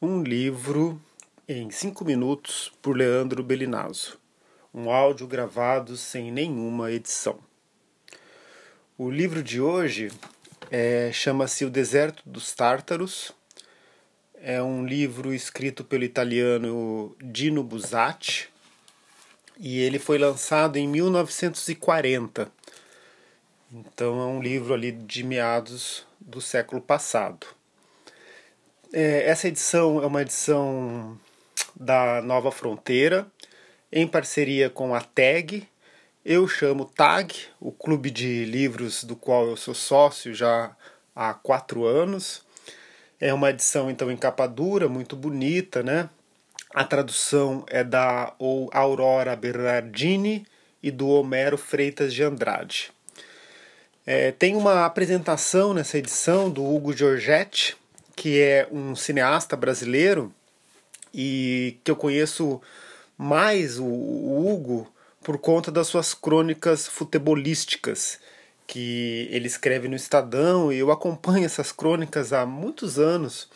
Um livro em cinco minutos por Leandro Belinazo. Um áudio gravado sem nenhuma edição. O livro de hoje é, chama-se O Deserto dos Tártaros. É um livro escrito pelo italiano Dino Buzzati e ele foi lançado em 1940. Então é um livro ali de meados do século passado. É, essa edição é uma edição da Nova Fronteira, em parceria com a TAG. Eu chamo TAG, o clube de livros do qual eu sou sócio já há quatro anos. É uma edição então em capa dura, muito bonita, né? A tradução é da Aurora Bernardini e do Homero Freitas de Andrade. É, tem uma apresentação nessa edição do Hugo Giorgetti, que é um cineasta brasileiro e que eu conheço mais o, Hugo por conta das suas crônicas futebolísticas que ele escreve no Estadão e eu acompanho essas crônicas há muitos anos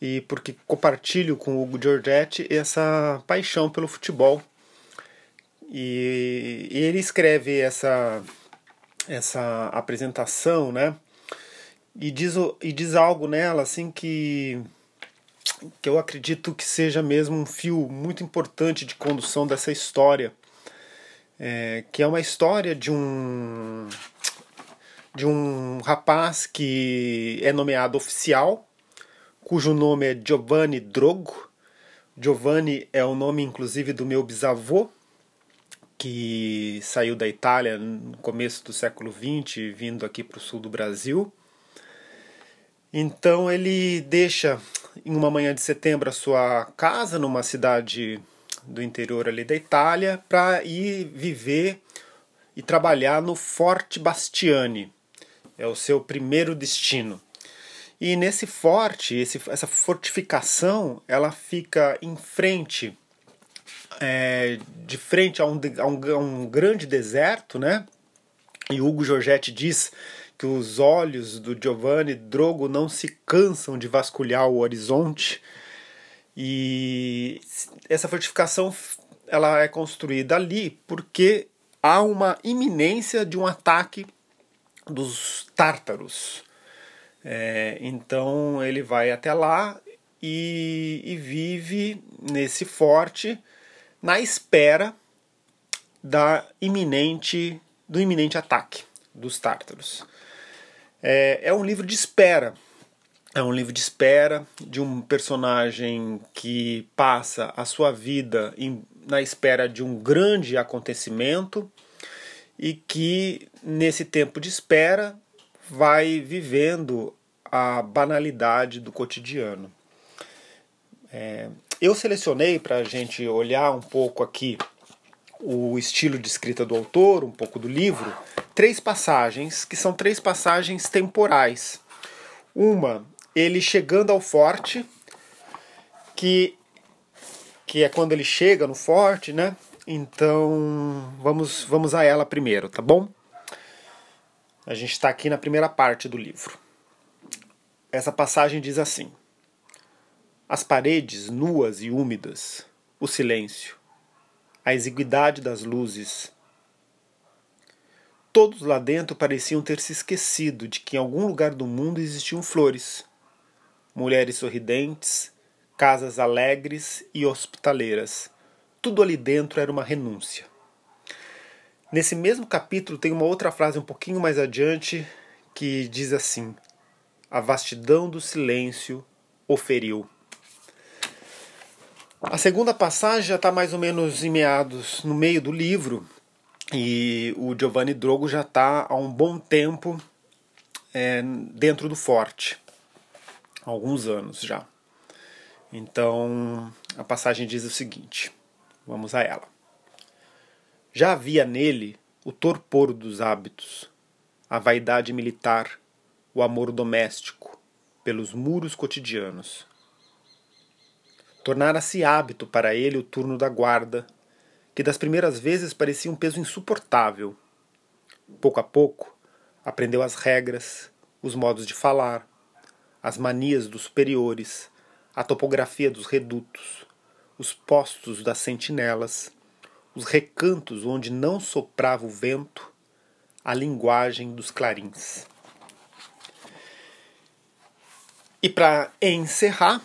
e porque compartilho com o Hugo Giorgetti essa paixão pelo futebol e, ele escreve essa essa apresentação, né? E diz, e diz algo nela assim que que eu acredito que seja mesmo um fio muito importante de condução dessa história, é, que é uma história de um de um rapaz que é nomeado oficial, cujo nome é Giovanni Drogo. Giovanni é o nome, inclusive, do meu bisavô, que saiu da Itália no começo do século XX, vindo aqui para o sul do Brasil. Então ele deixa em uma manhã de setembro a sua casa numa cidade do interior ali da Itália para ir viver e trabalhar no Forte Bastiani. É o seu primeiro destino. E nesse forte, esse, essa fortificação, ela fica em frente, é, de frente a um, a, um, a um grande deserto, né? E Hugo Giorgetti diz que os olhos do Giovanni Drogo não se cansam de vasculhar o horizonte e essa fortificação ela é construída ali porque há uma iminência de um ataque dos tártaros. É, então ele vai até lá e, e vive nesse forte na espera da iminente do iminente ataque dos tártaros. É, é um livro de espera. É um livro de espera de um personagem que passa a sua vida em, na espera de um grande acontecimento e que, nesse tempo de espera, vai vivendo a banalidade do cotidiano. É, eu selecionei para a gente olhar um pouco aqui o estilo de escrita do autor, um pouco do livro, três passagens que são três passagens temporais. Uma, ele chegando ao forte, que que é quando ele chega no forte, né? Então, vamos vamos a ela primeiro, tá bom? A gente está aqui na primeira parte do livro. Essa passagem diz assim: As paredes nuas e úmidas, o silêncio, a exiguidade das luzes, Todos lá dentro pareciam ter se esquecido de que em algum lugar do mundo existiam flores, mulheres sorridentes, casas alegres e hospitaleiras. Tudo ali dentro era uma renúncia. Nesse mesmo capítulo tem uma outra frase um pouquinho mais adiante que diz assim: A vastidão do silêncio o feriu. A segunda passagem já está mais ou menos em meados no meio do livro, e o Giovanni Drogo já está há um bom tempo é, dentro do forte, alguns anos já. Então a passagem diz o seguinte: vamos a ela. Já havia nele o torpor dos hábitos, a vaidade militar, o amor doméstico, pelos muros cotidianos. Tornara-se hábito para ele o turno da guarda, que das primeiras vezes parecia um peso insuportável. Pouco a pouco, aprendeu as regras, os modos de falar, as manias dos superiores, a topografia dos redutos, os postos das sentinelas, os recantos onde não soprava o vento, a linguagem dos clarins. E para encerrar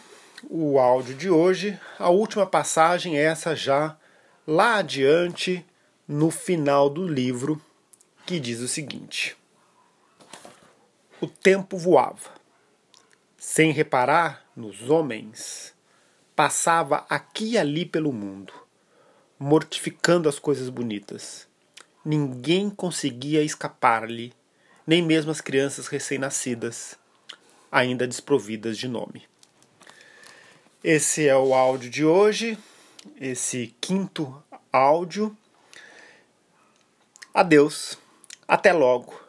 o áudio de hoje, a última passagem é essa já lá adiante no final do livro, que diz o seguinte: O tempo voava, sem reparar nos homens, passava aqui e ali pelo mundo, mortificando as coisas bonitas. Ninguém conseguia escapar-lhe, nem mesmo as crianças recém-nascidas, ainda desprovidas de nome. Esse é o áudio de hoje, esse quinto áudio. Adeus, até logo.